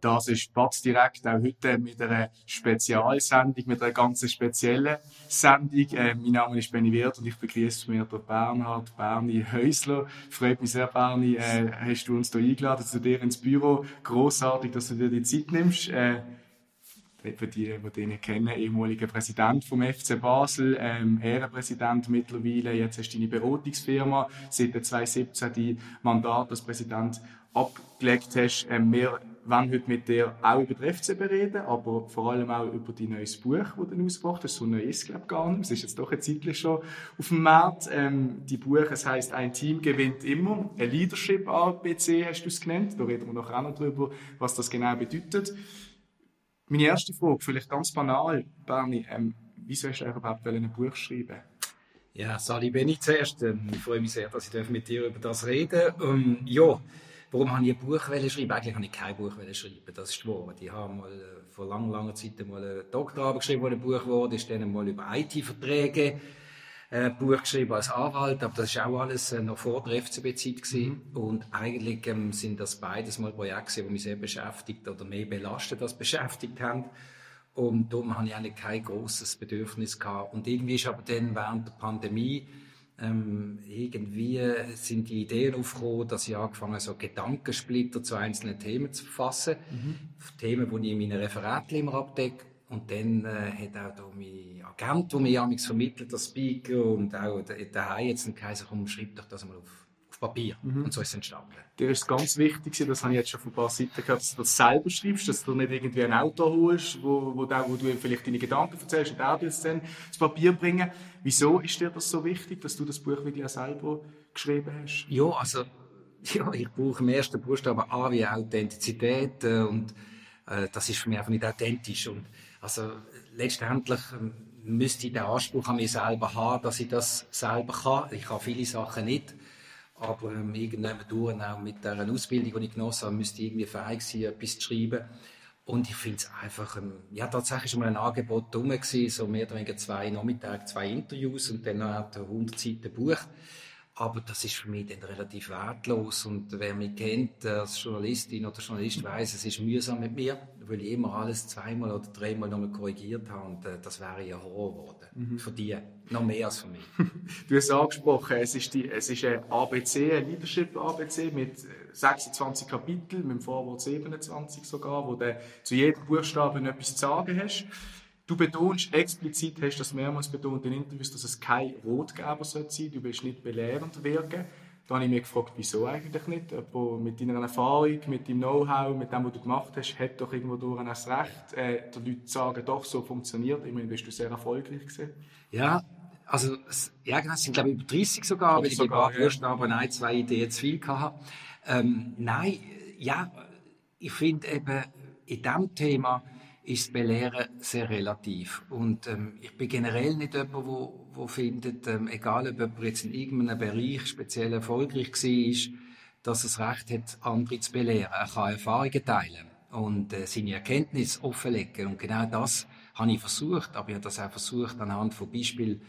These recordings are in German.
Das ist Batz direkt auch heute mit einer Spezialsendung, mit einer ganz speziellen Sendung. Äh, mein Name ist Benny Wirth und ich begrüße mir den Bernhard Berni Häusler. Freut mich sehr, Berni, äh, hast du uns hier eingeladen zu dir ins Büro. Großartig, dass du dir die Zeit nimmst. Äh, für die, die den kennen, ehemaliger Präsident vom FC Basel, ähm, Ehrenpräsident mittlerweile. Jetzt hast du deine Beratungsfirma seit 2017 die Mandat als Präsident abgelegt hast. Ähm, wir wollen heute mit dir auch über den FCB reden, aber vor allem auch über dein neues Buch, das du ausgebracht hast. So neu ist es, glaube ich, gar nicht. Es ist jetzt doch ein Zeitchen schon auf dem Markt. Ähm, die Buch, es heisst «Ein Team gewinnt immer». Ein Leadership ABC hast du es genannt. Da reden wir nachher auch noch drüber, was das genau bedeutet. Meine erste Frage, vielleicht ganz banal, Berni, ähm, wieso hast du überhaupt ein Buch schreiben Ja, Sali Benni zuerst. Ähm, ich freue mich sehr, dass ich mit dir über das reden darf. Ähm, ja, Warum habe ich ein Buch schreiben? Eigentlich habe ich kein Buch schreiben. Das ist wahr. Ich habe mal äh, vor langer, langer Zeit mal eine Doktorarbeit geschrieben, wo ein Buch wurde. Ich dann mal über IT-Verträge äh, ein Buch geschrieben als Anwalt. Aber das ist auch alles äh, noch vor der FCB-Zeit Mhm. Und eigentlich ähm, sind das beides mal Projekte, die mich sehr beschäftigt oder mehr belastet als beschäftigt haben. Und darum habe ich eigentlich kein großes Bedürfnis gehabt. Und irgendwie ist aber dann während der Pandemie ähm, irgendwie sind die Ideen aufgekommen, dass ich angefangen habe, so Gedankensplitter zu einzelnen Themen zu verfassen. Mhm. Themen, die ich in meinen Referaten immer abdecke. Und dann äh, hat auch da mein Agent, der mir vermittelt, der Speaker und auch daheim jetzt geheißen, komm, schreib doch das mal auf Papier. Mhm. Und so ist es entstanden. Dir ist ganz wichtig, das habe ich jetzt schon von ein paar Seiten gehört, dass du das selber schreibst, dass du nicht irgendwie ein Auto holst, wo, wo, da, wo du vielleicht deine Gedanken erzählst und auch das dann ins Papier bringen. Wieso ist dir das so wichtig, dass du das Buch wirklich auch selber geschrieben hast? Ja, also ja, ich brauche im ersten Buchstaben A wie Authentizität äh, und äh, das ist für mich einfach nicht authentisch. Und also letztendlich äh, müsste ich den Anspruch an mich selber haben, dass ich das selber kann. Ich kann viele Sachen nicht. Aber ähm, irgendwann durch, auch mit der Ausbildung, die ich genossen habe, müsste ich irgendwie fähig sein, etwas zu schreiben. Und ich finde es einfach, ähm, ja, tatsächlich schon mal ein Angebot rum gewesen, so mehr oder weniger zwei Nachmittage, zwei Interviews und dann noch 100 Seiten Buch. Aber das ist für mich dann relativ wertlos. Und wer mich kennt als Journalistin oder Journalist weiß, es ist mühsam mit mir, weil ich immer alles zweimal oder dreimal nochmal korrigiert habe. Und äh, das wäre ja Horror geworden. Mhm. Für die. Noch mehr als für mich. du hast angesprochen, es ist, die, es ist ein ABC, ein Leadership-ABC mit 26 Kapiteln, mit dem Vorwort 27 sogar, wo du zu jedem Buchstaben etwas zu sagen hast. Du betonst explizit, hast das mehrmals betont in Interviews, dass es kein Rotgeber sein soll. Du willst nicht belehrend wirken. Da habe ich mich gefragt, wieso eigentlich nicht? Aber mit deiner Erfahrung, mit deinem Know-how, mit dem, was du gemacht hast, hat doch irgendwo durch das Recht, äh, die Leute sagen, doch, so funktioniert. Immerhin bist du sehr erfolgreich gewesen. Ja, also, ja, genau, es sind, glaube ich, über 30 sogar, weil ich sogar, die ja. ein, zwei Ideen zu viel hatte. Ähm, nein, ja, ich finde eben, in diesem Thema, ist das Belehren sehr relativ. Und ähm, ich bin generell nicht jemand, wo, wo findet, ähm, egal ob jemand jetzt in irgendeinem Bereich speziell erfolgreich war, dass es Recht hat, andere zu belehren. Er kann Erfahrungen teilen und äh, seine Erkenntnisse offenlegen. Und genau das habe ich versucht, aber ich habe das auch versucht anhand von Beispielen,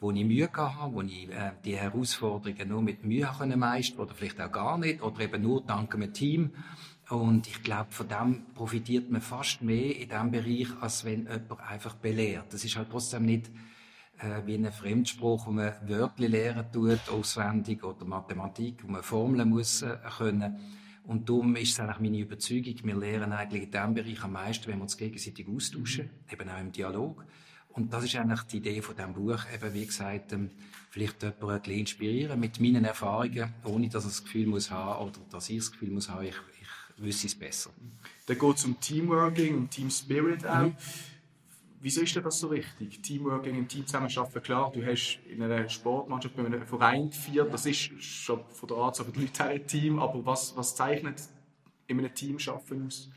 wo ich Mühe hatte, wo ich äh, die Herausforderungen nur mit Mühe meistern oder vielleicht auch gar nicht, oder eben nur dank einem Team. Und ich glaube, von dem profitiert man fast mehr in diesem Bereich, als wenn jemand einfach belehrt. Das ist halt trotzdem nicht äh, wie ein Fremdspruch, wo man Wörter lehren tut, auswendig, oder Mathematik, wo man Formeln muss äh, können. Und darum ist es eigentlich meine Überzeugung, wir lernen eigentlich in diesem Bereich am meisten, wenn wir uns gegenseitig austauschen, mhm. eben auch im Dialog. Und das ist eigentlich die Idee von diesem Buch, eben wie gesagt, ähm, vielleicht jemanden ein inspirieren mit meinen Erfahrungen, ohne dass er das Gefühl muss haben, oder dass ich das Gefühl muss haben, ich, wüsste es besser. Dann geht es um Teamworking und Team Spirit auch. Mhm. Wieso ist das so wichtig? Teamworking, im Team zusammenarbeiten, klar, du hast in einer Sportmannschaft, bei einem Verein geführt, das ist schon von der Art so die Leute ein Team, aber was, was zeichnet in einem Team schaffen aus?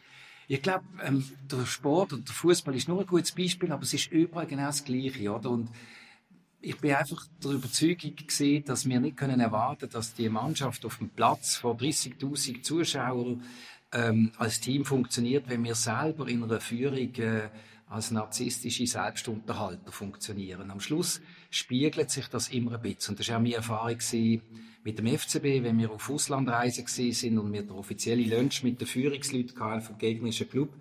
Ich glaube, ähm, der Sport und der Fußball ist nur ein gutes Beispiel, aber es ist überall genau das Gleiche, oder? Und ich bin einfach der Überzeugung gesehen, dass wir nicht können erwarten, dass die Mannschaft auf dem Platz vor 30.000 Zuschauern ähm, als Team funktioniert, wenn wir selber in einer Führung äh, als narzisstische Selbstunterhalter funktionieren. Am Schluss spiegelt sich das immer ein bisschen. Und das war auch meine Erfahrung mit dem FCB, wenn wir auf Auslandreise sind und wir den offiziellen Lunch mit den Führungsleuten vom gegnerischen Club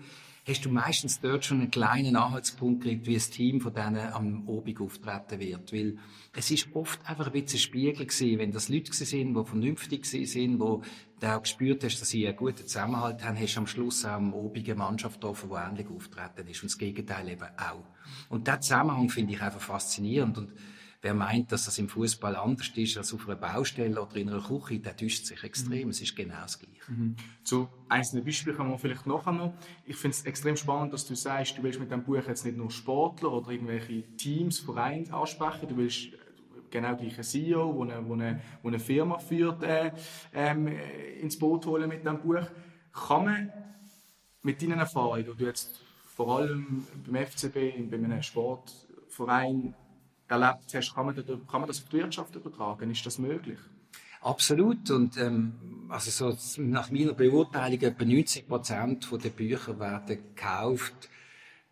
hast du meistens dort schon einen kleinen Anhaltspunkt gekriegt, wie das Team von denen am Obig auftreten wird. Weil es ist oft einfach ein bisschen ein Spiegel gewesen, wenn das Leute sind, die vernünftig sind, wo du auch gespürt hast, dass sie einen guten Zusammenhalt haben, hast du am Schluss auch eine obige Mannschaft getroffen, die ähnlich auftreten ist. Und das Gegenteil eben auch. Und diesen Zusammenhang finde ich einfach faszinierend. Und Wer meint, dass das im Fußball anders ist als auf einer Baustelle oder in einer Küche, der täuscht sich extrem. Mhm. Es ist genau das Gleiche. Mhm. Zu einzelnen Beispielen kommen wir vielleicht noch. Ich finde es extrem spannend, dass du sagst, du willst mit dem Buch jetzt nicht nur Sportler oder irgendwelche Teams, Vereine ansprechen, du willst genau gleich einen CEO, der eine, eine, eine Firma führt, äh, ähm, ins Boot holen mit diesem Buch. Kann man mit deinen Erfahrungen, die du jetzt vor allem beim FCB, bei einem Sportverein erlebt hast, kann man, kann man das auf die Wirtschaft übertragen? Ist das möglich? Absolut. Und ähm, also so nach meiner Beurteilung etwa 90 Prozent der Bücher werden gekauft.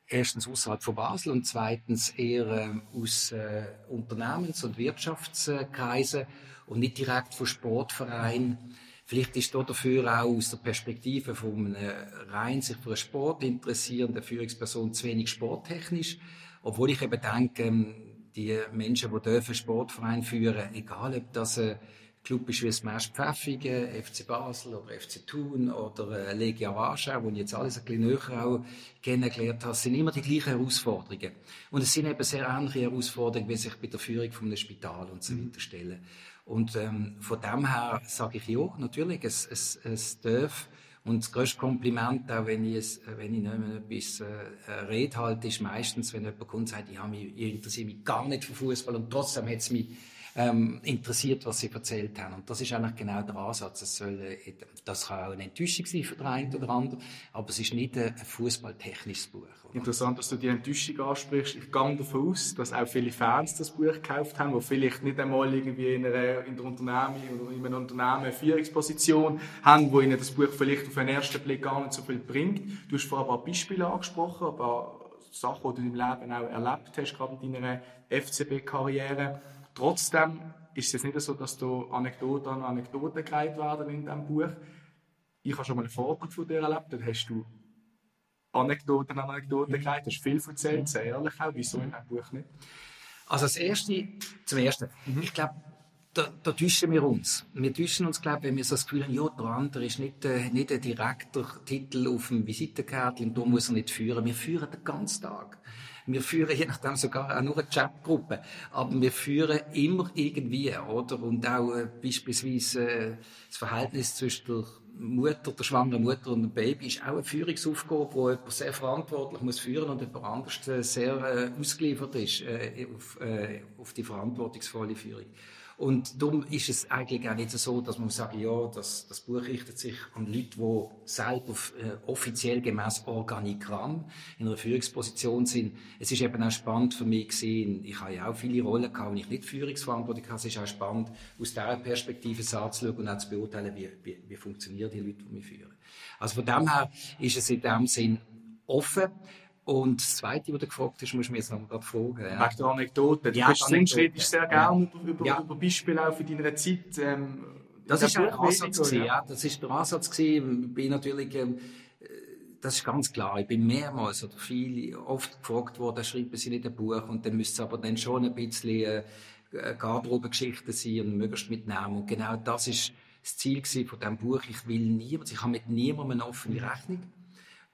Erstens außerhalb von Basel und zweitens eher äh, aus äh, Unternehmens- und Wirtschaftskreisen und nicht direkt von Sportvereinen. Vielleicht ist dafür auch aus der Perspektive von einer rein sich für einen Sport interessierenden Führungsperson zu wenig sporttechnisch. Obwohl ich eben denke, ähm, die Menschen, die dürfen Sportverein führen, egal ob das ein Club ist wie Smash Pfäffigen, FC Basel oder FC Thun oder Legia Warschau, wo ich jetzt alles ein bisschen näher auch kennengelernt habe, sind immer die gleichen Herausforderungen. Und es sind eben sehr ähnliche Herausforderungen, wie sich bei der Führung von einem Spital und so weiter stellen. Und ähm, von dem her sage ich ja, natürlich, es, es, es darf und das größte Kompliment, auch wenn ich, es, wenn ich nicht mehr etwas äh, rede, halt, ist meistens, wenn jemand kommt und sagt, ich, mich, ich interessiere mich gar nicht für Fußball und trotzdem hat es mich ähm, interessiert, was sie erzählt haben. Und das ist eigentlich genau der Ansatz. Es soll, äh, das kann auch eine Enttäuschung sein für den einen oder anderen, aber es ist nicht ein fußballtechnisches Buch. Oder? Interessant, dass du die Enttäuschung ansprichst. Ich gehe davon aus, dass auch viele Fans das Buch gekauft haben, die vielleicht nicht einmal irgendwie in, einer, in der Unternehmen oder in einem Unternehmen eine Führungsposition haben, wo ihnen das Buch vielleicht auf den ersten Blick gar nicht so viel bringt. Du hast vorher ein paar Beispiele angesprochen, ein paar Sachen, die du im Leben auch erlebt hast, gerade in deiner FCB-Karriere. Trotzdem ist es nicht so, dass du Anekdoten an Anekdoten gereiht werden in diesem Buch. Ich habe schon mal einen Vortrag von dir erlebt, da hast du Anekdoten an Anekdoten mhm. gereiht, hast viel erzählt, sehr ehrlich auch. Wieso in diesem Buch nicht? Also das Erste, zum Ersten, mhm. ich glaube, da, da täuschen wir uns. Wir täuschen uns, glaube wenn wir so das Gefühl haben, ja, der andere ist nicht, äh, nicht ein direkter Titel auf dem Visitenkärtchen, und da muss er nicht führen. Wir führen den ganzen Tag. Wir führen je nachdem sogar auch nur eine Chatgruppe. Aber wir führen immer irgendwie, oder? Und auch äh, beispielsweise äh, das Verhältnis zwischen der Mutter, der schwangeren Mutter und dem Baby ist auch eine Führungsaufgabe, wo jemand sehr verantwortlich muss führen und jemand anders äh, sehr äh, ausgeliefert ist äh, auf, äh, auf die verantwortungsvolle Führung. Und darum ist es eigentlich auch nicht so, dass man sagt, ja, das, das Buch richtet sich an Leute, die selber äh, offiziell gemäß Organigramm in einer Führungsposition sind. Es ist eben auch spannend für mich gesehen, ich habe ja auch viele Rollen gehabt, wo ich nicht Führungsverantwortung habe. Es ist auch spannend, aus dieser Perspektive anzuschauen und auch zu beurteilen, wie, wie, wie funktionieren die Leute, die mich führen. Also von dem her ist es in dem Sinn offen. Und das Zweite, was du gefragt hast, musst du mir jetzt noch gerade fragen. Ja. Wegen der Anekdote. Du ja, redest sehr gerne ja. über, ja. über Beispiele auch für deine Zeit. Ähm, das ist der Ansatz gewesen, ja. Das ist der Ansatz gewesen. Ich bin natürlich, ähm, das ist ganz klar. Ich bin mehrmals oder viel, oft gefragt worden, schreiben Sie nicht ein Buch und dann müsste es aber dann schon ein bisschen äh, Garderobengeschichten sein und möglichst mitnehmen. Und genau das ist das Ziel von diesem Buch. Ich will niemand, ich habe mit niemandem eine offene Rechnung.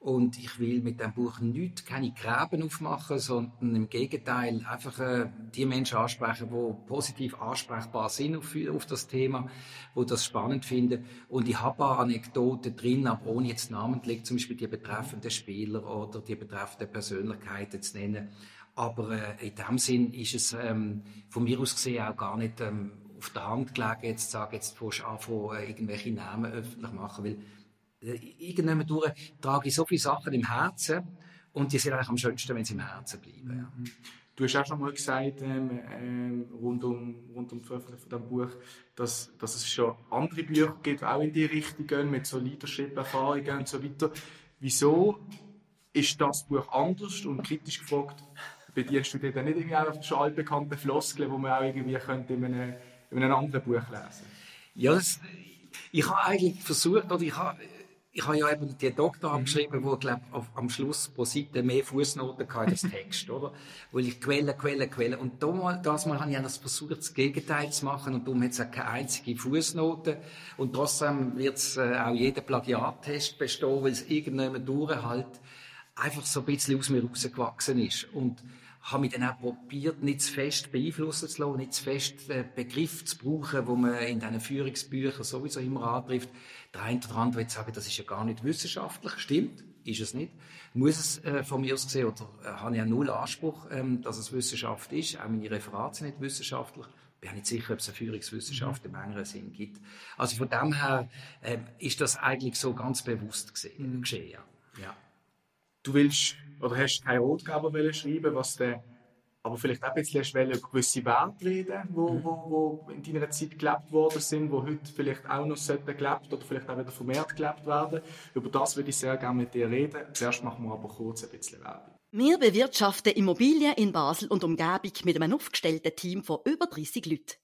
Und ich will mit dem Buch nicht keine Gräben aufmachen, sondern im Gegenteil einfach äh, die Menschen ansprechen, die positiv ansprechbar sind auf, auf das Thema, wo das spannend finden. Und ich habe paar Anekdoten drin, aber ohne jetzt namentlich zum Beispiel die betreffenden Spieler oder die betreffenden Persönlichkeiten zu nennen. Aber äh, in dem Sinn ist es ähm, von mir aus gesehen auch gar nicht ähm, auf der Hand gelegen, jetzt zu sagen, jetzt fängst du an, äh, irgendwelche Namen öffentlich machen, weil irgendwann durch trage ich so viele Sachen im Herzen und die sind eigentlich am schönsten, wenn sie im Herzen bleiben. Ja. Mhm. Du hast auch schon mal gesagt, ähm, ähm, rund, um, rund um die Veröffentlichung von diesem Buch, dass, dass es schon andere Bücher gibt, die auch in die Richtung gehen, mit so Leadership-Erfahrungen und so weiter. Wieso ist das Buch anders und kritisch gefragt? Bedienst du dir dann nicht irgendwie auf schon altbekannte Floskeln, die man auch irgendwie könnte in, einem, in einem anderen Buch lesen Ja, das, ich habe eigentlich versucht, oder ich habe ich habe ja eben die Doktorarbeit geschrieben, wo, glaube am Schluss pro Seite mehr Fußnoten hatte als Text, oder? Weil ich Quelle, Quelle, Quelle. Und damals, das Mal habe ich das versucht, das Gegenteil zu machen, und darum hat es auch keine einzige Fußnote. Und trotzdem wird es äh, auch jeder Plagiattest bestehen, weil es irgendjemand durchhalt einfach so ein bisschen aus mir rausgewachsen ist. Und habe mich dann auch probiert, nicht zu fest beeinflussen zu lassen, nicht zu fest äh, Begriffe zu brauchen, wo man in diesen Führungsbüchern sowieso immer antrifft. Der eine oder andere wird sagen, das ist ja gar nicht wissenschaftlich. Stimmt, ist es nicht. Muss es äh, von mir aus gesehen, oder äh, habe ich ja null Anspruch, ähm, dass es Wissenschaft ist. Auch meine Referate sind nicht wissenschaftlich. Ich bin nicht sicher, ob es eine Führungswissenschaft im engeren Sinn gibt. Also von dem her äh, ist das eigentlich so ganz bewusst gesehen, mhm. geschehen. Ja. ja. Du willst oder hast keine Rotgeber schreiben, was der aber vielleicht auch ein bisschen über gewisse Werte reden, wo, mhm. wo, wo in deiner Zeit gelebt worden sind, wo heute vielleicht auch noch gelebt oder vielleicht auch wieder vermehrt gelebt werden. Über das würde ich sehr gerne mit dir reden. Zuerst machen wir aber kurz ein bisschen Werbung. Wir bewirtschaften Immobilien in Basel und Umgebung mit einem aufgestellten Team von über 30 Leuten.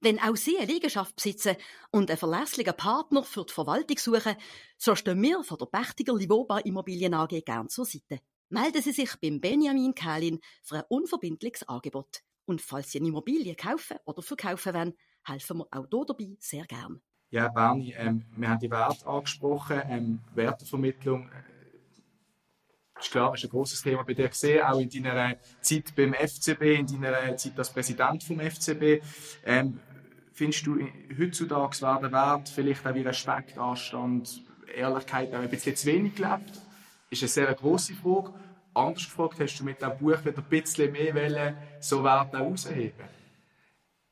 Wenn auch Sie eine Liegenschaft besitzen und einen verlässlichen Partner für die Verwaltung suchen, so stehen wir von der Pächtiger Livoba Immobilien AG gern zur Seite melden Sie sich beim Benjamin Kählin für ein unverbindliches Angebot. Und falls Sie eine Immobilie kaufen oder verkaufen wollen, helfen wir auch hier dabei sehr gern. Ja, Berni, ähm, wir haben die Werte angesprochen, ähm, Wertevermittlung. Äh, ist klar, ist ein großes Thema bei dir gesehen, auch in deiner Zeit beim FCB, in deiner Zeit als Präsident vom FCB. Ähm, findest du heutzutage wäre der Wert vielleicht auch wie Respekt, Anstand, Ehrlichkeit auch ein bisschen zu wenig gelebt? Ist eine sehr grosse Frage. Anders gefragt, hast du mit diesem Buch wieder ein bisschen mehr wollen, so Werte herausheben?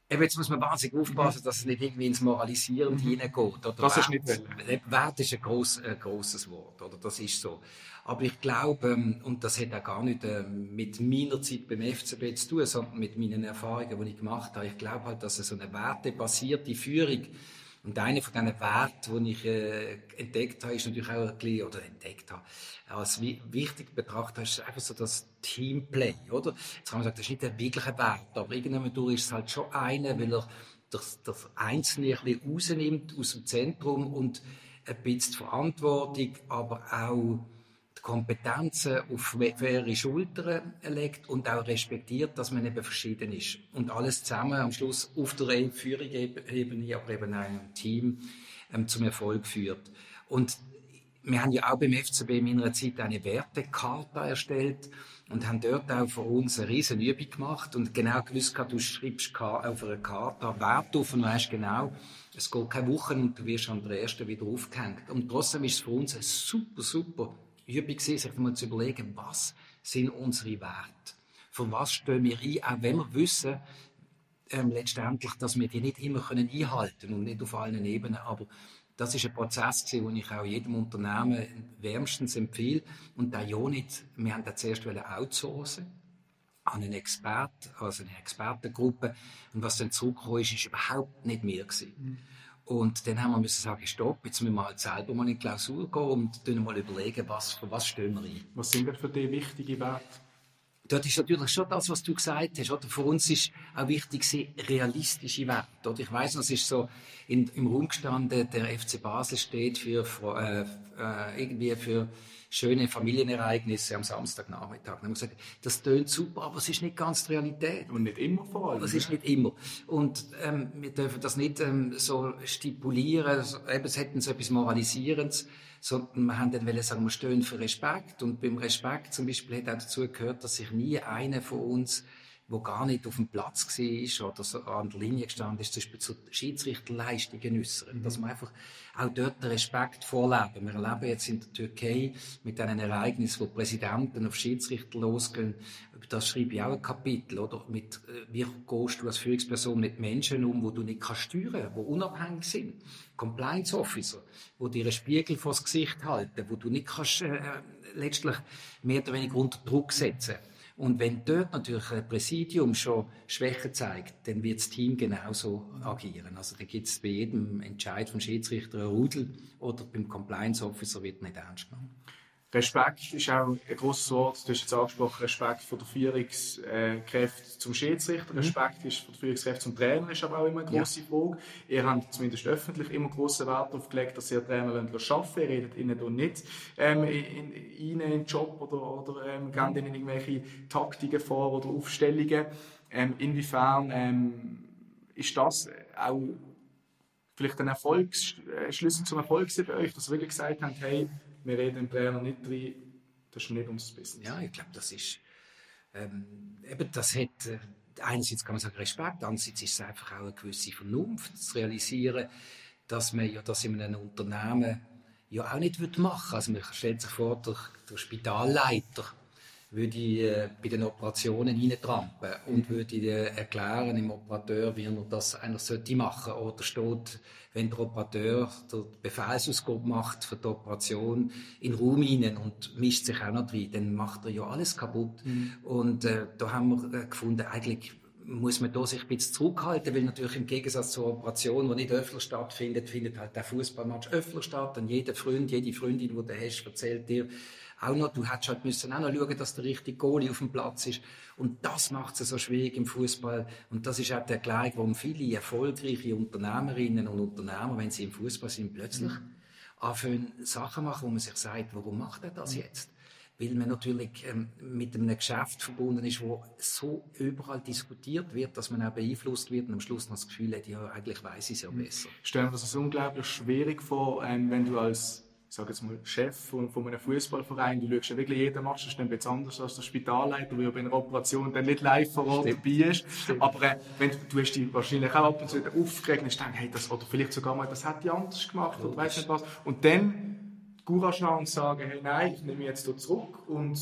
Eben, jetzt muss man wahnsinnig aufpassen, dass es nicht irgendwie ins Moralisieren mhm. hineingeht. Oder das ist nicht wollen. Wert ist ein, gross, ein grosses Wort, oder? Das ist so. Aber ich glaube, ähm, und das hat auch gar nicht ähm, mit meiner Zeit beim FCB zu tun, sondern mit meinen Erfahrungen, die ich gemacht habe. Ich glaube halt, dass so eine wertebasierte Führung und einer von diesen Werten, die ich äh, entdeckt habe, ist natürlich auch ein bisschen, oder entdeckt habe, als wichtig betrachtet habe, ist einfach so das Teamplay, oder? Jetzt kann man sagen, das ist nicht der wirkliche Wert, aber irgendwann durch ist es halt schon einer, weil er das, das Einzelne ein bisschen rausnimmt aus dem Zentrum und ein bisschen Verantwortung, aber auch Kompetenzen auf mehrere Schultern legt und auch respektiert, dass man eben verschieden ist. Und alles zusammen am Schluss auf der Führungsebene, aber eben auch im Team ähm, zum Erfolg führt. Und wir haben ja auch beim FCB in meiner Zeit eine Wertekarte erstellt und haben dort auch für uns eine riesen Übung gemacht und genau gewusst, du schreibst auf einer Karte Wert auf und weißt genau, es geht keine Woche und du wirst an der ersten wieder aufgehängt. Und trotzdem ist es für uns eine super, super Übung sich mal zu überlegen, was sind unsere Werte? Für was stehen wir ein, auch wenn wir wissen, ähm, letztendlich, dass wir die nicht immer können einhalten können und nicht auf allen Ebenen, aber das ist ein Prozess, den ich auch jedem Unternehmen wärmstens empfehle. Und da ja nicht, wir haben das zuerst outsourcen an einen Experten, also eine Expertengruppe. Und was dann zurückgekommen ist, ist überhaupt nicht mehr gewesen. Mhm. Und dann haben wir müssen sagen, stopp, jetzt müssen wir halt selber mal in die Klausur gehen und mal überlegen, was, für was stehen wir ein. Was sind denn für dich wichtige Werte? Dort ist natürlich schon das, was du gesagt hast. Oder? Für uns ist auch wichtig, realistische Werte. Oder? Ich weiss, es ist so in, im Raum gestanden, der FC Basel steht für, äh, äh, irgendwie für schöne Familienereignisse am Samstagnachmittag. Dann haben wir gesagt, das tönt super, aber es ist nicht ganz die Realität. Und nicht immer vor allem. Das ist nicht immer. Und ähm, wir dürfen das nicht ähm, so stipulieren, so, eben, es hätten so etwas Moralisierendes, sondern wir haben dann wollen sagen, wir stehen für Respekt. Und beim Respekt zum Beispiel hat auch dazu gehört, dass sich nie einer von uns wo gar nicht auf dem Platz war oder so an der Linie gestanden ist, zum Beispiel zu Schiedsrichterleistungen äußern. Mhm. Dass man einfach auch dort den Respekt vorleben. Wir erleben jetzt in der Türkei mit einem Ereignis, wo Präsidenten auf Schiedsrichter losgehen. Über das schreibe ich auch ein Kapitel, oder? Mit, äh, wie gehst du als Führungsperson mit Menschen um, wo du nicht kannst steuern, wo unabhängig sind? Compliance Officer, wo dir einen Spiegel vors Gesicht halten, wo du nicht kannst, äh, letztlich mehr oder weniger unter Druck setzen Und wenn dort natürlich ein Präsidium schon Schwäche zeigt, dann wird das Team genauso agieren. Also da gibt es bei jedem Entscheid vom Schiedsrichter ein Rudel oder beim Compliance Officer wird nicht ernst genommen. Respekt ist auch ein grosses Wort. Du hast jetzt angesprochen, Respekt von der Führungskräfte zum Schiedsrichter. Mhm. Respekt ist von der Führungskräfte zum Trainer ist aber auch immer eine grosse ja. Frage. Ihr habt zumindest öffentlich immer grossen Wert darauf gelegt, dass ihr Trainer arbeiten lasst. Ihr redet ihnen da nicht ähm, in, in, in den Job oder, oder ähm, gebt ihnen irgendwelche Taktiken vor oder Aufstellungen. Ähm, inwiefern ähm, ist das auch vielleicht ein Erfolgs, äh, Schlüssel zum Erfolg bei euch, dass ihr wirklich gesagt habt, hey, wir reden dem Trainer nicht rein, das ist nicht unser Business. Ja, ich glaube, das ist, ähm, eben, das hat, äh, einerseits kann man sagen Respekt, andererseits ist es einfach auch eine gewisse Vernunft zu realisieren, dass man ja das in einem Unternehmen ja auch nicht machen würde. Also man stellt sich vor, der, der Spitalleiter würde äh, bei den Operationen reintrampen und würde äh, erklären im Operateur, wie er das eigentlich sollte machen. Oder steht, wenn der Operateur der Befehlsausgabe macht für die Operation in den Raum hinein und mischt sich auch noch rein, dann macht er ja alles kaputt. Mhm. Und äh, da haben wir äh, gefunden, eigentlich muss man da sich ein bisschen zurückhalten, weil natürlich im Gegensatz zur Operation, die nicht öffentlich stattfindet, findet halt der Fußballmatch öffentlich statt und jeder Freund, jede Freundin, die du hast, erzählt dir, auch noch, du hättest halt müssen auch noch schauen, dass der richtige Goalie auf dem Platz ist. Und das macht es so schwierig im Fußball. Und das ist auch der Erklärung, warum viele erfolgreiche Unternehmerinnen und Unternehmer, wenn sie im Fußball sind, plötzlich mhm. anfangen, Sachen machen, wo man sich sagt, warum macht er das jetzt? Weil man natürlich ähm, mit einem Geschäft verbunden ist, wo so überall diskutiert wird, dass man auch beeinflusst wird und am Schluss noch das Gefühl hat, ja, eigentlich weiß ich es ja mhm. besser. Stellen wir das unglaublich schwierig vor, ähm, wenn du als ich sage jetzt mal, Chef von, von einem Fußballverein, du schaust ja wirklich jeden Match, das ist dann ein bisschen anders als der Spitalleiter, der bei einer Operation dann nicht live vor Ort dabei ist. Stimmt. Aber äh, wenn du, du hast dich wahrscheinlich auch ab und zu aufgeregt und denkst, hey, das, oder vielleicht sogar mal, das hätte ich anders gemacht, oder weißt nicht was. Und dann Courage haben und sagen, hey, nein, ich nehme mich jetzt hier zurück und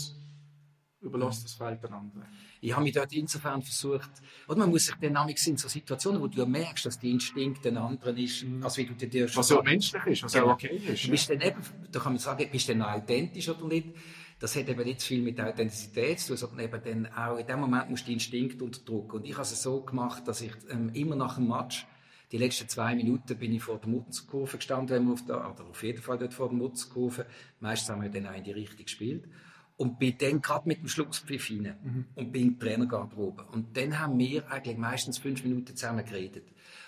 überlasse das Feld den anderen ich habe mich dort insofern versucht, oder man muss sich dann nämlich in so Situationen, wo du merkst, dass der Instinkt den anderen ist, mhm. als wie du dir Was so menschlich ist, was genau. okay ist. Du bist dann eben, da kann man sagen, bist du dann authentisch oder nicht. Das hat eben nicht viel mit Authentizität zu tun, sondern eben dann auch in dem Moment musst du den Instinkt unterdrücken. Und ich habe es so gemacht, dass ich ähm, immer nach dem Match die letzten zwei Minuten bin ich vor der Mutzenkurve gestanden, wenn wir auf der, oder auf jeden Fall dort vor der Mutzenkurve. Meistens haben wir dann auch in die Richtung gespielt. Und bin dann gerade mit dem Schlusspfiff rein mhm. und bin in die Trainergarderobe. Und dann haben wir eigentlich meistens fünf Minuten zusammen geredet.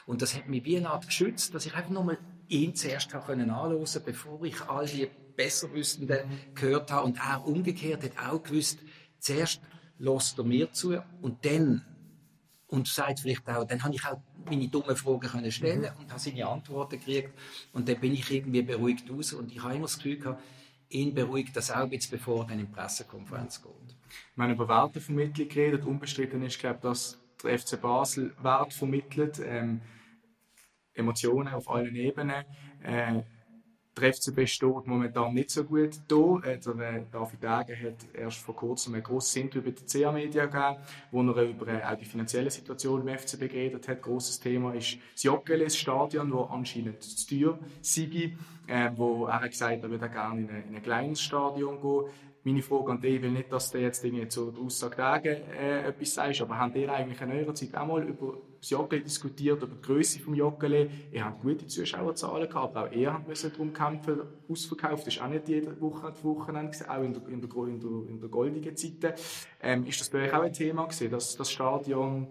Und das hat mich wie eine Art geschützt, dass ich einfach nochmal ihn zuerst können anhören bevor ich all die Besserwissenden mhm. gehört habe. Und er umgekehrt hat auch gewusst, zuerst lässt er mir zu und dann und sagt vielleicht auch, dann habe ich auch meine dummen Fragen können stellen mhm. und habe seine Antworten gekriegt und dann bin ich irgendwie beruhigt raus und ich habe immer das Gefühl gehabt, ihn beruhigt das auch bisschen, bevor er dann in die Pressekonferenz geht. Wir haben über Wertevermittlung geredet. Unbestritten ist, glaube ich, dass der FC Basel Wert vermittelt, ähm, Emotionen auf allen Ebenen. Äh, der FCB steht momentan nicht so gut da. Der äh, David Degen hat erst vor kurzem ein grosses Interview bei der CA Media gegeben, wo er über äh, auch die finanzielle Situation im FCB geredet hat. Grosses Thema ist das Joggeles Stadion, wo anscheinend zu teuer sei, äh, wo er hat gesagt, er würde gerne in ein, in ein kleines Stadion gehen meine Frage an dich, will nicht, dass du jetzt irgendwie zu der Aussage dagegen äh, etwas sagst, aber habt ihr eigentlich in eurer Zeit auch mal über das Joggeli diskutiert, über die Größe des Joggeli? Ihr habt gute Zuschauerzahlen gehabt, aber auch ihr habt müssen darum kämpfen, ausverkauft. Das ist auch nicht jede Woche das Wochenende auch in der, in der, in der, in der goldigen Zeit. Ähm, ist das bei euch auch ein Thema gewesen, dass das Stadion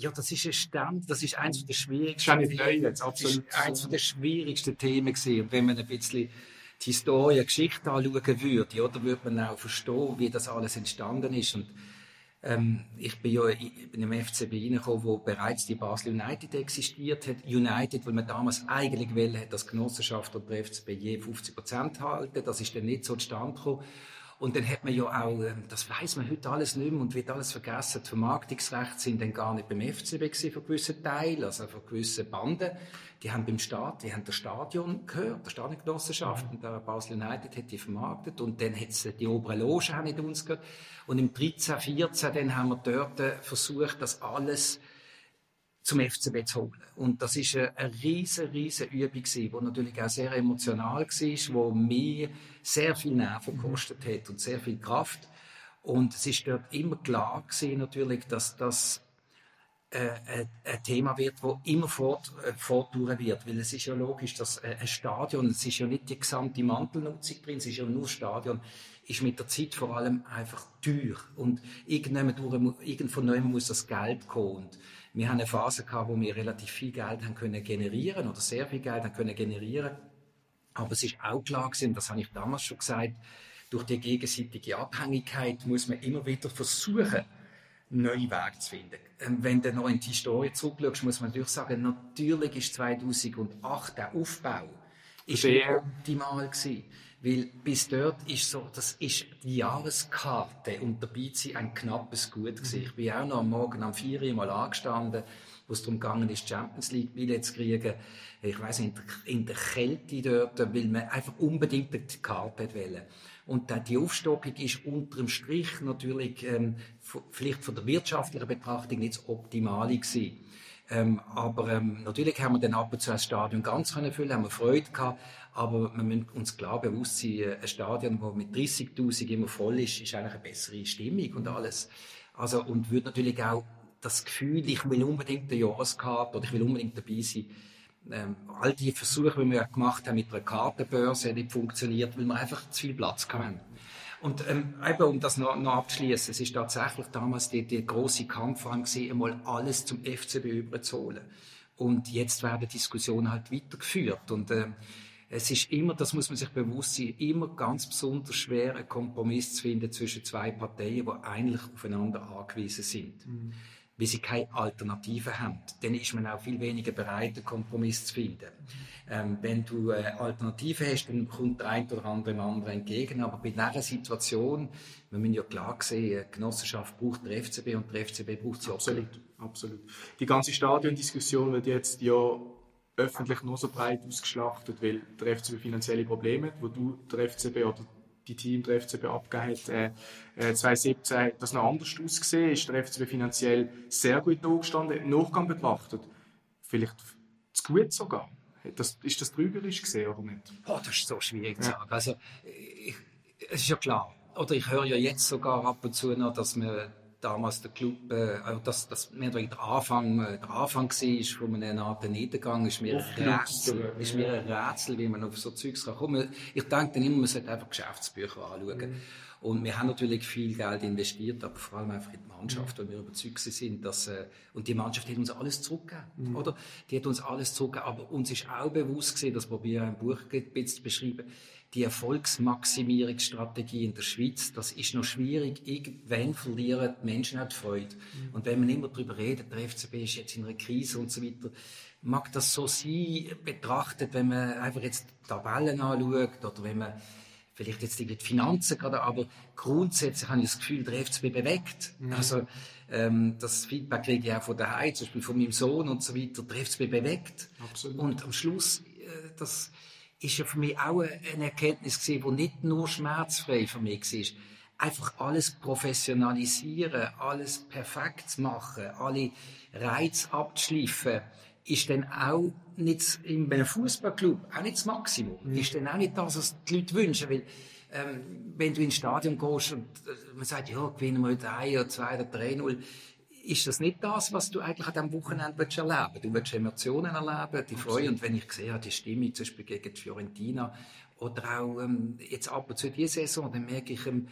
ja, das ist ein Stand, das ist eines der schwierigsten. Das ist, neu jetzt, absolut. Das ist eines der schwierigsten Themen gewesen. Und wenn man ein bisschen die Historie, Geschichte anschauen würde, oder, würde man auch verstehen, wie das alles entstanden ist. Und, ähm, ich bin ja in einem FCB reingekommen, wo bereits die Basel United existiert hat. United, weil man damals eigentlich wollte, dass Genossenschaft und der FCB je 50 Prozent halten. Das ist dann nicht so zustande gekommen. Und dann hat man ja auch, ähm, das weiß man heute alles nicht mehr und wird alles vergessen, die Vermarktungsrechte sind dann gar nicht beim FCB gewesen für gewisse Teile, also für gewisse Banden. Die haben beim Staat, die haben das Stadion gehört, der Stadiongenossenschaft, mhm. und der Basel United hat die vermarktet und dann hat es die obere Loge auch nicht uns gehört. Und im 13, 14, dann haben wir dort äh, versucht, das alles zum FCB zu holen. Und das ist eine, riesen, riesen Übung gewesen, die natürlich auch sehr emotional war, wo mir sehr viel Nerven gekostet hat und sehr viel Kraft. Und es ist dort immer klar gewesen, natürlich, dass das äh, ein, ein Thema wird, wo immer fort, äh, fortdauern wird, weil es ist ja logisch, dass äh, ein Stadion, es ist ja nicht die gesamte Mantelnutzung drin, es ist ja nur Stadion, ist mit der Zeit vor allem einfach teuer und irgend von neuem muss das Geld kommen. Und wir haben eine Phase gehabt, wo wir relativ viel Geld haben können generieren oder sehr viel Geld haben können generieren, aber es ist auch klar gewesen, das habe ich damals schon gesagt, durch die gegenseitige Abhängigkeit muss man immer wieder versuchen, neue Wege zu finden. Ähm, wenn du noch in die Historie zurückschaust, muss man natürlich sagen, natürlich ist 2008 der Aufbau ist optimal gewesen. Weil bis dort ist so, das ist die Jahreskarte und dabei sein ein knappes Gut gewesen. Ich bin auch noch am Morgen am 4 Uhr mal angestanden, wo es darum gegangen ist, Champions League Billett zu kriegen. Ich weiss nicht, in der Kälte dort, weil man einfach unbedingt die Karte wollte. Und die Aufstockung ist unter dem Strich natürlich ähm, vielleicht von der wirtschaftlichen Betrachtung nicht das Optimale gewesen. Ähm, aber ähm, natürlich haben wir dann ab und zu ein Stadion ganz können füllen, haben wir Freude gehabt, aber wir müssen uns klar bewusst sein, ein Stadion, das mit 30'000 immer voll ist, ist eigentlich eine bessere Stimmung und alles. Also, und würde natürlich auch das Gefühl, ich will unbedingt eine Jahreskarte oder ich will unbedingt dabei sein, ähm, all die Versuche, die wir gemacht haben mit einer Kartenbörse, nicht funktioniert, weil wir einfach zu viel Platz hatten. Und ähm, eben, um das noch, noch abzuschließen, es ist tatsächlich damals der, der große Kampf gesehen, einmal alles zum FCB überzuholen. Und jetzt werden Diskussionen halt weitergeführt. Und ähm, es ist immer, das muss man sich bewusst sein, immer ganz besonders schwer, einen Kompromiss zu finden zwischen zwei Parteien, die eigentlich aufeinander angewiesen sind. Mhm weil sie keine Alternative haben. Dann ist man auch viel weniger bereit, einen Kompromiss zu finden. Ähm, wenn du eine Alternative hast, dann kommt der eine oder andere dem anderen entgegen. Aber bei dieser Situation, wir müssen ja klar sehen, Genossenschaft braucht der FCB und der FCB braucht sie absolut. Absolut. Die ganze Stadiondiskussion wird jetzt ja öffentlich nur so breit ausgeschlachtet, weil der FCB finanzielle Probleme hat, wo du der FCB oder die Team der FCB abgegeben hat, äh, 2017 äh, das noch anders ausgesehen, ist der FCB finanziell sehr gut nachgestanden, im Nachgang betrachtet. Vielleicht zu gut sogar. Das, ist das trügerisch gesehen oder nicht? Oh, das ist so schwierig zu sagen. Also, ich, es ist ja klar. Oder ich höre ja jetzt sogar ab und zu noch, dass man damals der Club, äh, dass das mehr oder der Anfang, äh, der Anfang war von einem Art Niedergang, ist mir, ein Rätsel, ist mir ein Rätsel, wie man auf so Zeugs kann kommen. Ich denke dann immer, man sollte einfach Geschäftsbücher anschauen. Mhm. Und wir haben natürlich viel Geld investiert, aber vor allem einfach in die Mannschaft, weil wir überzeugt sind, dass, äh, und die Mannschaft hat uns alles zurückgegeben, mhm. oder? Die hat uns alles zurückgegeben, aber uns ist auch bewusst gewesen, das probiere ich im Buch ein bisschen zu beschreiben, die Erfolgsmaximierungsstrategie in der Schweiz, das ist noch schwierig. Irgendwann verlieren die Menschen auch die Freude. Mhm. Und wenn man immer darüber redet, der FCB ist jetzt in einer Krise und so weiter, mag das so sein, betrachtet, wenn man einfach jetzt Tabellen anschaut oder wenn man vielleicht jetzt die Finanzen gerade, aber grundsätzlich habe ich das Gefühl, der FCB bewegt. Mhm. Also, ähm, das Feedback kriege ich auch von daheim, zum Beispiel von meinem Sohn und so weiter. Der FCB bewegt. Absolut. Und am Schluss, äh, das, ist ja für mich auch eine Erkenntnis gewesen, die nicht nur schmerzfrei für mich war. Einfach alles professionalisieren, alles perfekt zu machen, alle Reize abzuschleifen, ist dann auch nicht in einem Fußballclub auch nicht das Maximum. Mhm. Ist dann auch nicht das, was die Leute wünschen, weil ähm, wenn du ins Stadion gehst und äh, man sagt, ja, gewinnen wir heute 1 oder 2 oder 3-0, ist das nicht das, was du eigentlich an diesem Wochenende willst erleben willst. Du willst Emotionen erleben, die Freude. Und wenn ich sehe, die Stimmung zum Beispiel gegen die Fiorentina oder auch ähm, jetzt ab und zu diese Saison, dann merke ich, ähm,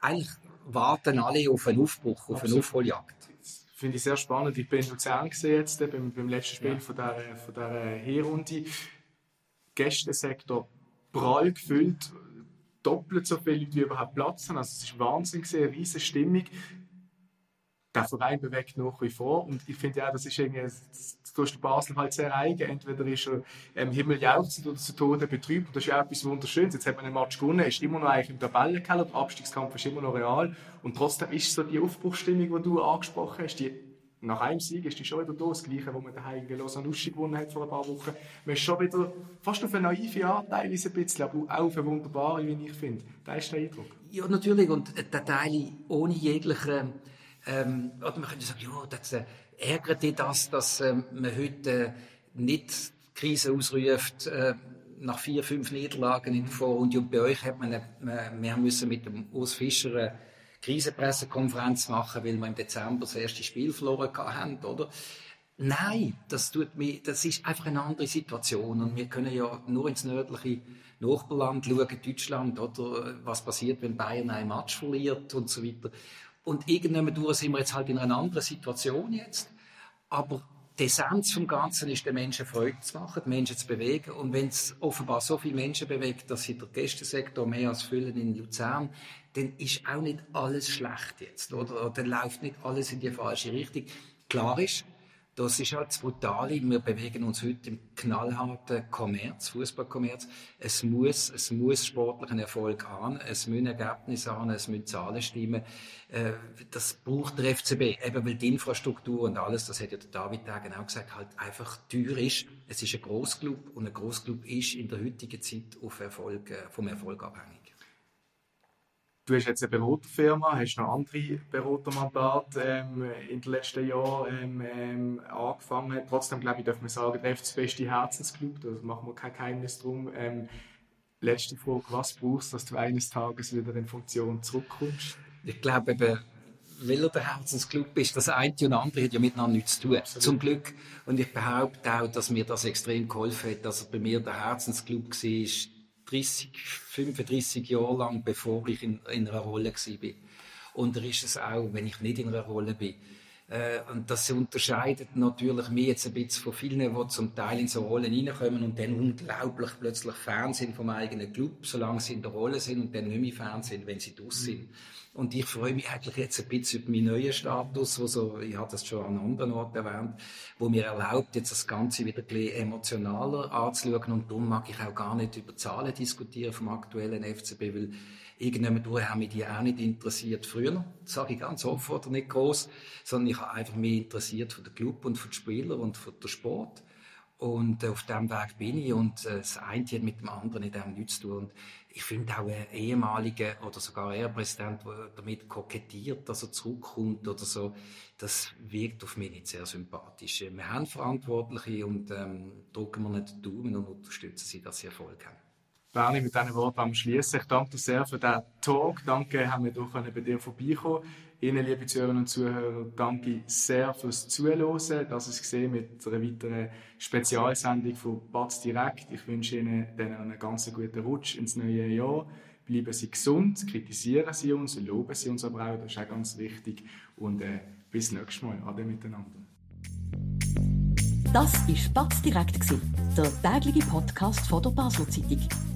eigentlich warten alle auf einen Aufbruch, auf eine Aufholjagd. Finde ich sehr spannend. Ich bin in Luzern gesehen jetzt, äh, beim, beim letzten Spiel ja. von dieser, von dieser Hinrunde. Gästesektor prall gefüllt, doppelt so viele Leute wie überhaupt Platz haben. Also es ist Wahnsinn gesehen, eine riesige Stimmung der Verein bewegt nach wie vor. Und ich finde ja, das ist irgendwie, das tust Basel halt sehr eigen. Entweder ist er ähm, Himmel jauchzend oder zu Tode betrübt. Das ist ja etwas Wunderschönes. Jetzt hat man einen Match gewonnen, ist immer noch eigentlich im Tabellenkeller, der Abstiegskampf ist immer noch real. Und trotzdem ist so die Aufbruchsstimmung, die du angesprochen hast, die nach einem Sieg ist die schon wieder da, das Gleiche, wo man daheim in Lausanne-Uschi gewonnen hat vor ein paar Wochen. Man ist schon wieder fast auf eine naive Art teilweise ein bisschen, aber auch auf eine wunderbare, wie ich finde. Da ist der Eindruck. Ja, natürlich. Und der Teil ohne jegliche ähm, oder man könnte sagen, ja, das äh, ärgert dich das, dass ähm, man heute äh, nicht Krise ausruft äh, nach vier, fünf Niederlagen in der Vorrunde. Und bei euch hat man, äh, wir müssen mit dem Urs Fischer äh, Krisenpressekonferenz machen, weil wir im Dezember das erste Spiel verloren haben, oder? Nein, das tut mir, das ist einfach eine andere Situation und wir können ja nur ins nördliche Nachbarland schauen, Deutschland, oder was passiert, wenn Bayern ein Match verliert und so weiter. Und irgendwann sind wir jetzt halt in einer anderen Situation jetzt. Aber die Essenz vom Ganzen ist, den Menschen Freude zu machen, die Menschen zu bewegen. Und wenn es offenbar so viele Menschen bewegt, dass sie der Gästesektor mehr als füllen in Luzern, dann ist auch nicht alles schlecht jetzt, oder? Dann läuft nicht alles in die falsche Richtung. Klar ist, das ist halt das Brutale. Wir bewegen uns heute im knallharten Kommerz, Fußballkommerz. Es muss, es muss sportlichen Erfolg haben. Es müssen Ergebnisse haben, es müssen Zahlen stimmen. Äh, das braucht der FCB, eben weil die Infrastruktur und alles, das hat ja der David da genau gesagt, halt einfach teuer ist. Es ist ein Großclub und ein Großclub ist in der heutigen Zeit auf Erfolg, äh, vom Erfolg abhängig. Du hast jetzt eine Beraterfirma, hast noch andere Beratermandate ähm, in den letzten Jahren ähm, ähm, angefangen. Trotzdem, glaube ich, darf man sagen, der FC beste Herzensclub, da machen wir kein Geheimnis drum. Ähm, letzte Frage, was brauchst du, dass du eines Tages wieder in Funktion zurückkommst? Ich glaube eben, weil er der Herzensclub ist, das eine und andere hat ja miteinander nichts zu tun. Absolut. Zum Glück. Und ich behaupte auch, dass mir das extrem geholfen hat, dass er bei mir der Herzensclub war, 30, 35 Jahre lang, bevor ich in, in einer Rolle war. Und er ist es auch, wenn ich nicht in einer Rolle bin. Äh, und das unterscheidet natürlich mich jetzt ein bisschen von vielen, die zum Teil in so Rollen reinkommen und dann unglaublich plötzlich Fan sind vom eigenen Club, solange sie in der Rolle sind und dann nicht mehr Fan sind, wenn sie draus sind. Und ich freue mich eigentlich jetzt ein bisschen über meinen neuen Status, wo so, ich habe das schon an anderen Orten erwähnt, wo mir erlaubt, jetzt das Ganze wieder ein bisschen emotionaler anzuschauen. Und darum mag ich auch gar nicht über Zahlen diskutieren vom aktuellen FCB, weil irgendjemand haben mich die auch nicht interessiert früher. Das sage ich ganz offen oder nicht groß, sondern ich habe einfach mich interessiert von der Club und von den Spielern und von der Sport. Und äh, auf diesem Weg bin ich und äh, das eine hat mit dem anderen in dem nichts zu tun. Und ich finde auch ein ehemaliger oder sogar ein Präsident, der damit kokettiert, dass er zurückkommt oder so, das wirkt auf mich nicht sehr sympathisch. Wir haben Verantwortliche und ähm, drücken wir nicht die Daumen und unterstützen sie, dass sie Erfolg haben. Bernie, mit diesen Worten schließen. Ich danke dir sehr für diesen Talk. Danke, haben wir doch bei dir vorbeikommen. Ihnen, liebe Zuhörerinnen und Zuhörer, danke sehr fürs Zuhören. Das ist gesehen mit einer weiteren Spezialsendung von Batz Direkt. Ich wünsche Ihnen einen ganz guten Rutsch ins neue Jahr. Bleiben Sie gesund, kritisieren Sie uns, loben Sie uns aber auch, das ist auch ganz wichtig. Und äh, bis nächstes Mal. Ade miteinander. Das war Batz Direkt, der tägliche Podcast von der Basel Zeitung.